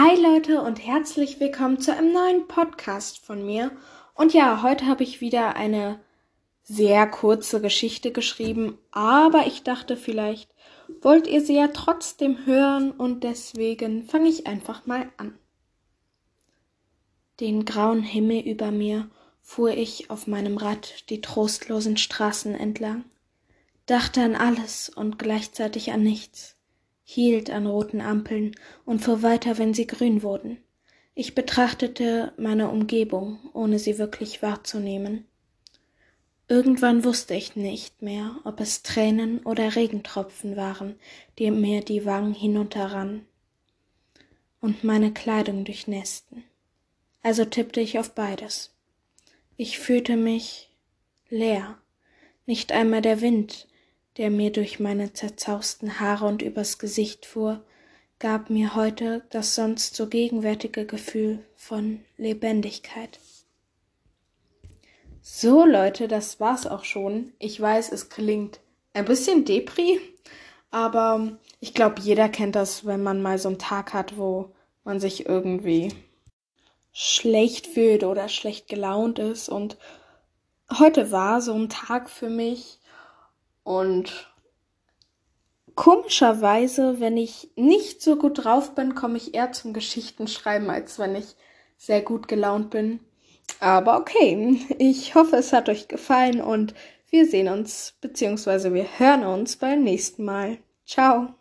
Hi Leute und herzlich willkommen zu einem neuen Podcast von mir. Und ja, heute habe ich wieder eine sehr kurze Geschichte geschrieben, aber ich dachte vielleicht wollt ihr sie ja trotzdem hören und deswegen fange ich einfach mal an. Den grauen Himmel über mir fuhr ich auf meinem Rad die trostlosen Straßen entlang, dachte an alles und gleichzeitig an nichts hielt an roten Ampeln und fuhr weiter, wenn sie grün wurden. Ich betrachtete meine Umgebung, ohne sie wirklich wahrzunehmen. Irgendwann wusste ich nicht mehr, ob es Tränen oder Regentropfen waren, die mir die Wangen hinunterrannen und meine Kleidung durchnässten. Also tippte ich auf beides. Ich fühlte mich leer. Nicht einmal der Wind der mir durch meine zerzausten Haare und übers Gesicht fuhr, gab mir heute das sonst so gegenwärtige Gefühl von Lebendigkeit. So, Leute, das war's auch schon. Ich weiß, es klingt ein bisschen depri, aber ich glaube, jeder kennt das, wenn man mal so einen Tag hat, wo man sich irgendwie schlecht fühlt oder schlecht gelaunt ist. Und heute war so ein Tag für mich, und komischerweise, wenn ich nicht so gut drauf bin, komme ich eher zum Geschichtenschreiben, als wenn ich sehr gut gelaunt bin. Aber okay, ich hoffe, es hat euch gefallen und wir sehen uns bzw. wir hören uns beim nächsten Mal. Ciao.